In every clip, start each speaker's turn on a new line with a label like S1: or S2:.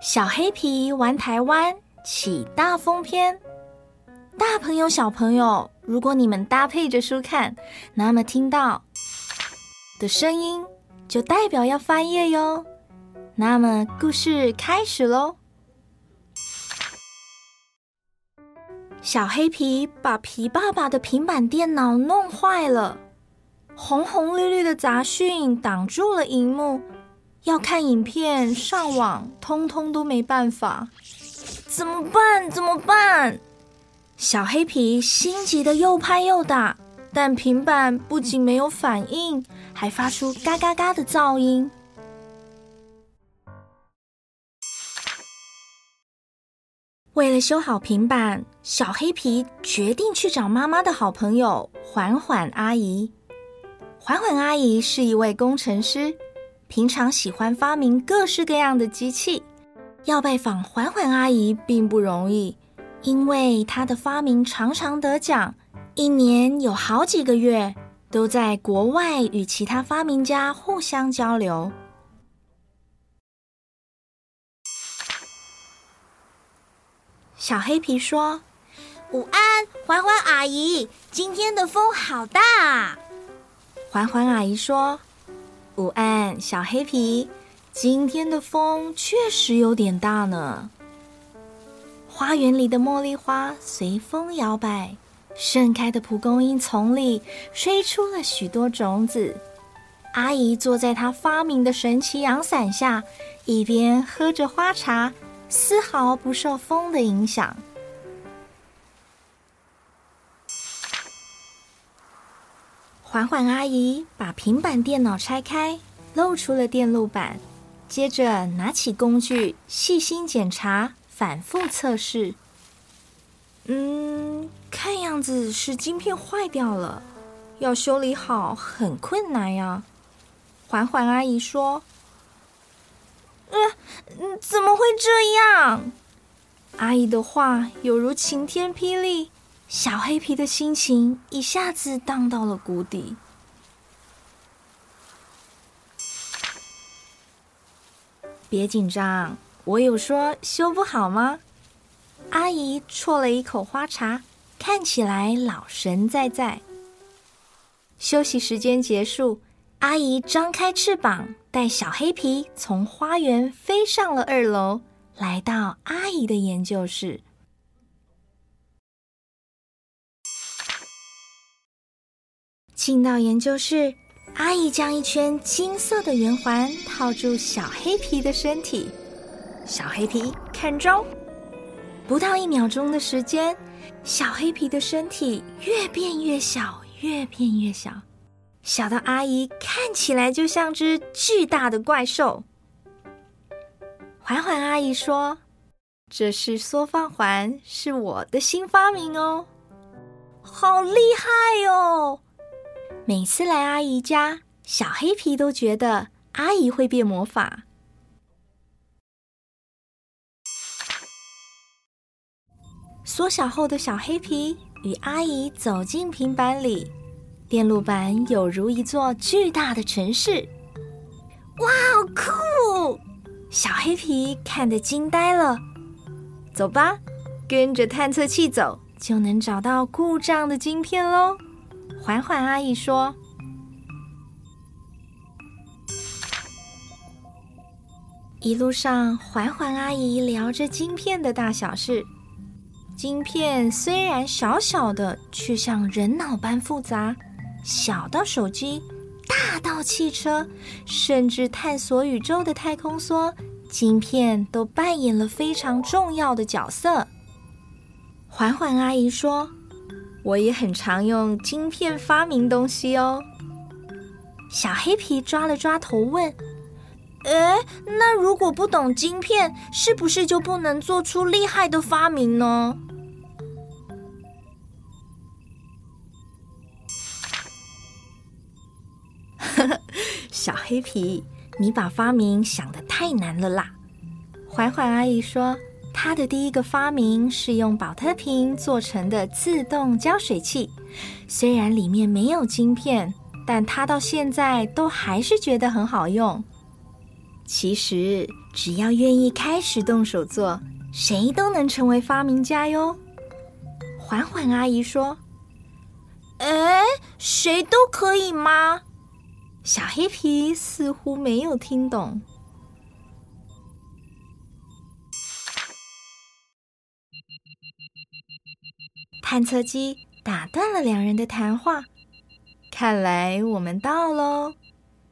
S1: 小黑皮玩台湾起大风篇，大朋友小朋友，如果你们搭配着书看，那么听到的声音就代表要翻页哟。那么故事开始喽。小黑皮把皮爸爸的平板电脑弄坏了，红红绿绿的杂讯挡住了萤幕。要看影片、上网，通通都没办法，怎么办？怎么办？小黑皮心急的又拍又打，但平板不仅没有反应，还发出嘎嘎嘎的噪音。为了修好平板，小黑皮决定去找妈妈的好朋友缓缓阿姨。缓缓阿姨是一位工程师。平常喜欢发明各式各样的机器，要拜访环环阿姨并不容易，因为她的发明常常得奖，一年有好几个月都在国外与其他发明家互相交流。小黑皮说：“
S2: 午安，环环阿姨，今天的风好大啊。”
S1: 环环阿姨说。午安，小黑皮。今天的风确实有点大呢。花园里的茉莉花随风摇摆，盛开的蒲公英丛里吹出了许多种子。阿姨坐在她发明的神奇阳伞下，一边喝着花茶，丝毫不受风的影响。缓缓阿姨把平板电脑拆开，露出了电路板，接着拿起工具细心检查，反复测试。嗯，看样子是晶片坏掉了，要修理好很困难呀。缓缓阿姨说：“呃，怎么会这样？”阿姨的话犹如晴天霹雳。小黑皮的心情一下子荡到了谷底。别紧张，我有说修不好吗？阿姨啜了一口花茶，看起来老神在在。休息时间结束，阿姨张开翅膀，带小黑皮从花园飞上了二楼，来到阿姨的研究室。进到研究室，阿姨将一圈金色的圆环套住小黑皮的身体。小黑皮看招！不到一秒钟的时间，小黑皮的身体越变越小，越变越小，小到阿姨看起来就像只巨大的怪兽。环环阿姨说：“这是缩放环，是我的新发明哦，好厉害哦！”每次来阿姨家，小黑皮都觉得阿姨会变魔法。缩小后的小黑皮与阿姨走进平板里，电路板有如一座巨大的城市。
S2: 哇，好酷！
S1: 小黑皮看得惊呆了。走吧，跟着探测器走，就能找到故障的晶片喽。环环阿姨说：“一路上，环环阿姨聊着晶片的大小事。晶片虽然小小的，却像人脑般复杂，小到手机，大到汽车，甚至探索宇宙的太空梭，晶片都扮演了非常重要的角色。”环环阿姨说。我也很常用晶片发明东西哦。小黑皮抓了抓头问：“哎，那如果不懂晶片，是不是就不能做出厉害的发明呢？”呵呵，小黑皮，你把发明想的太难了啦。环环阿姨说。他的第一个发明是用宝特瓶做成的自动胶水器，虽然里面没有晶片，但他到现在都还是觉得很好用。其实只要愿意开始动手做，谁都能成为发明家哟。缓缓阿姨说：“
S2: 哎，谁都可以吗？”
S1: 小黑皮似乎没有听懂。探测机打断了两人的谈话。看来我们到喽。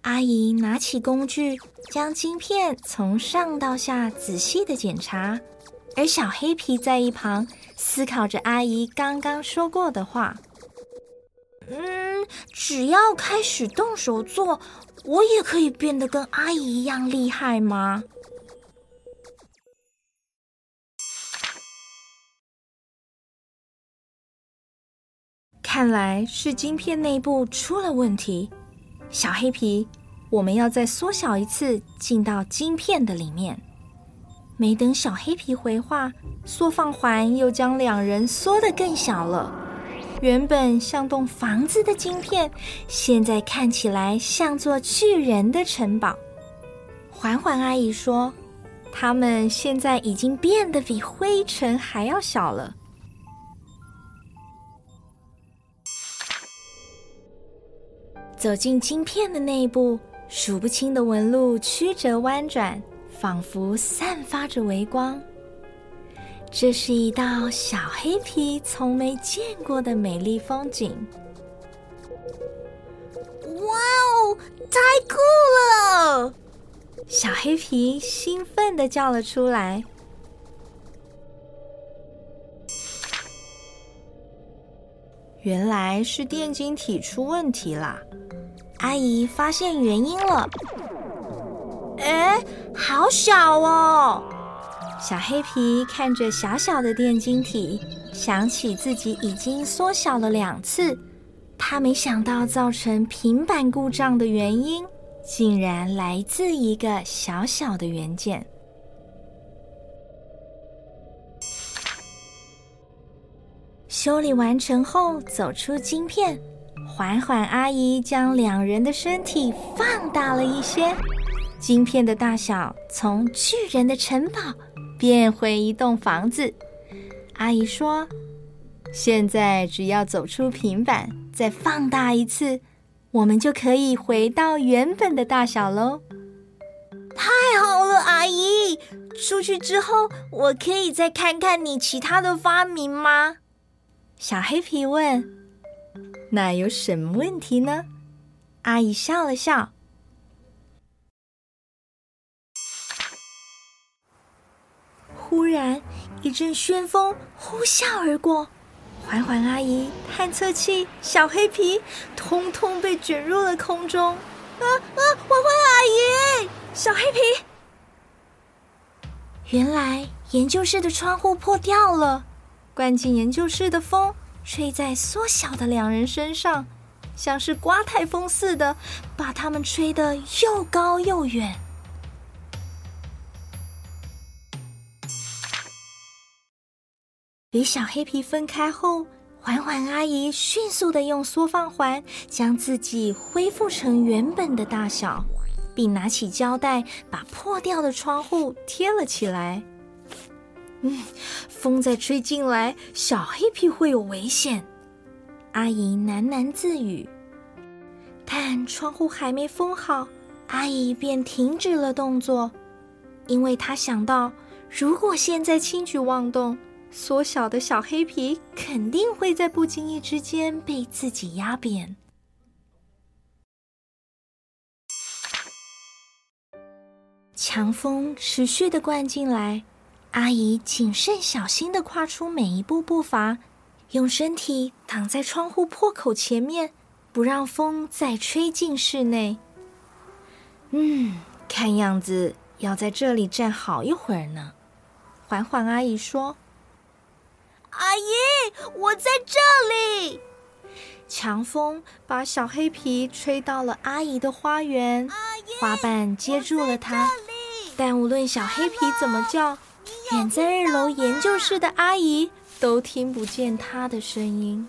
S1: 阿姨拿起工具，将晶片从上到下仔细的检查，而小黑皮在一旁思考着阿姨刚刚说过的话。
S2: 嗯，只要开始动手做，我也可以变得跟阿姨一样厉害吗？
S1: 看来是晶片内部出了问题。小黑皮，我们要再缩小一次，进到晶片的里面。没等小黑皮回话，缩放环又将两人缩得更小了。原本像栋房子的晶片，现在看起来像座巨人的城堡。环环阿姨说：“他们现在已经变得比灰尘还要小了。”走进晶片的内部，数不清的纹路曲折弯转，仿佛散发着微光。这是一道小黑皮从没见过的美丽风景。
S2: 哇哦，太酷了！
S1: 小黑皮兴奋地叫了出来。原来是电晶体出问题啦。阿姨发现原因了，
S2: 哎，好小哦！
S1: 小黑皮看着小小的电晶体，想起自己已经缩小了两次，他没想到造成平板故障的原因，竟然来自一个小小的元件。修理完成后，走出晶片。缓缓阿姨将两人的身体放大了一些，晶片的大小从巨人的城堡变回一栋房子。阿姨说：“现在只要走出平板，再放大一次，我们就可以回到原本的大小喽。”
S2: 太好了，阿姨！出去之后，我可以再看看你其他的发明吗？
S1: 小黑皮问。那有什么问题呢？阿姨笑了笑。忽然，一阵旋风呼啸而过，缓缓阿姨、探测器、小黑皮，通通被卷入了空中。
S2: 啊啊！缓缓阿姨、小黑皮，
S1: 原来研究室的窗户破掉了，灌进研究室的风。吹在缩小的两人身上，像是刮台风似的，把他们吹得又高又远。与小黑皮分开后，缓缓阿姨迅速地用缩放环将自己恢复成原本的大小，并拿起胶带把破掉的窗户贴了起来。嗯，风再吹进来，小黑皮会有危险。阿姨喃喃自语。但窗户还没封好，阿姨便停止了动作，因为她想到，如果现在轻举妄动，缩小的小黑皮肯定会在不经意之间被自己压扁。强风持续地灌进来。阿姨谨慎小心的跨出每一步步伐，用身体挡在窗户破口前面，不让风再吹进室内。嗯，看样子要在这里站好一会儿呢。缓缓阿姨说：“
S2: 阿姨，我在这里。”
S1: 强风把小黑皮吹到了阿姨的花
S2: 园，
S1: 花瓣接住了它。但无论小黑皮怎么叫，远在二楼研究室的阿姨都听不见她的声音。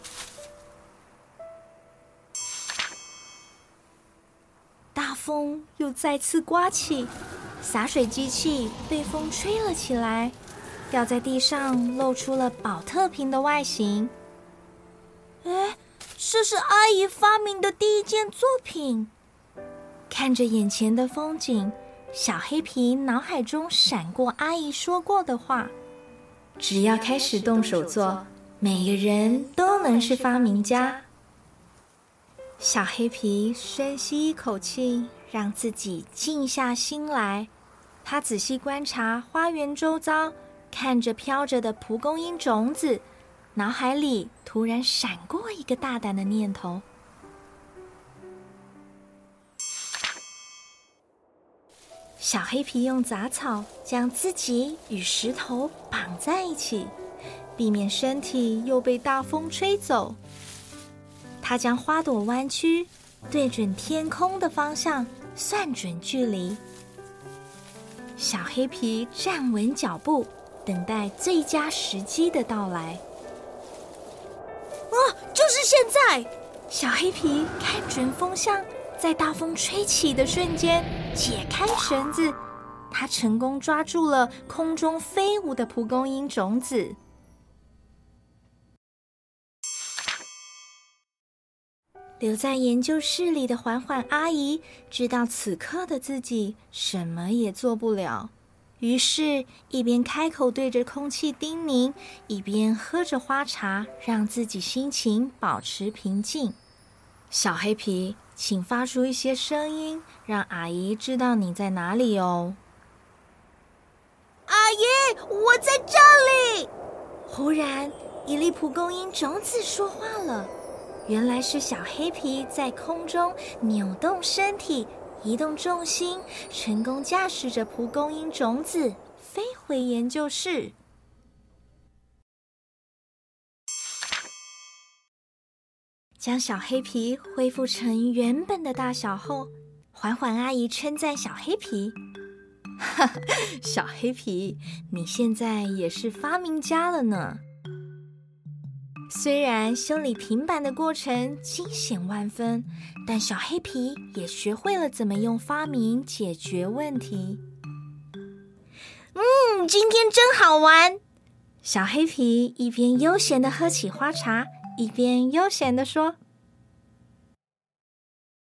S1: 大风又再次刮起，洒水机器被风吹了起来，掉在地上，露出了宝特瓶的外形。
S2: 哎，这是阿姨发明的第一件作品。
S1: 看着眼前的风景，小黑皮脑海中闪过阿姨说过的话：只要开始动手做，每个人都能是发明家。小黑皮深吸一口气。让自己静下心来，他仔细观察花园周遭，看着飘着的蒲公英种子，脑海里突然闪过一个大胆的念头。小黑皮用杂草将自己与石头绑在一起，避免身体又被大风吹走。他将花朵弯曲，对准天空的方向。算准距离，小黑皮站稳脚步，等待最佳时机的到来。
S2: 啊，就是现在！
S1: 小黑皮看准风向，在大风吹起的瞬间解开绳子，他成功抓住了空中飞舞的蒲公英种子。留在研究室里的缓缓阿姨知道此刻的自己什么也做不了，于是，一边开口对着空气叮咛，一边喝着花茶，让自己心情保持平静。小黑皮，请发出一些声音，让阿姨知道你在哪里哦。
S2: 阿姨，我在这里。
S1: 忽然，一粒蒲公英种子说话了。原来是小黑皮在空中扭动身体，移动重心，成功驾驶着蒲公英种子飞回研究室。将小黑皮恢复成原本的大小后，环环阿姨称赞小黑皮：“哈，小黑皮，你现在也是发明家了呢。”虽然修理平板的过程惊险万分，但小黑皮也学会了怎么用发明解决问题。
S2: 嗯，今天真好玩。
S1: 小黑皮一边悠闲的喝起花茶，一边悠闲地说：“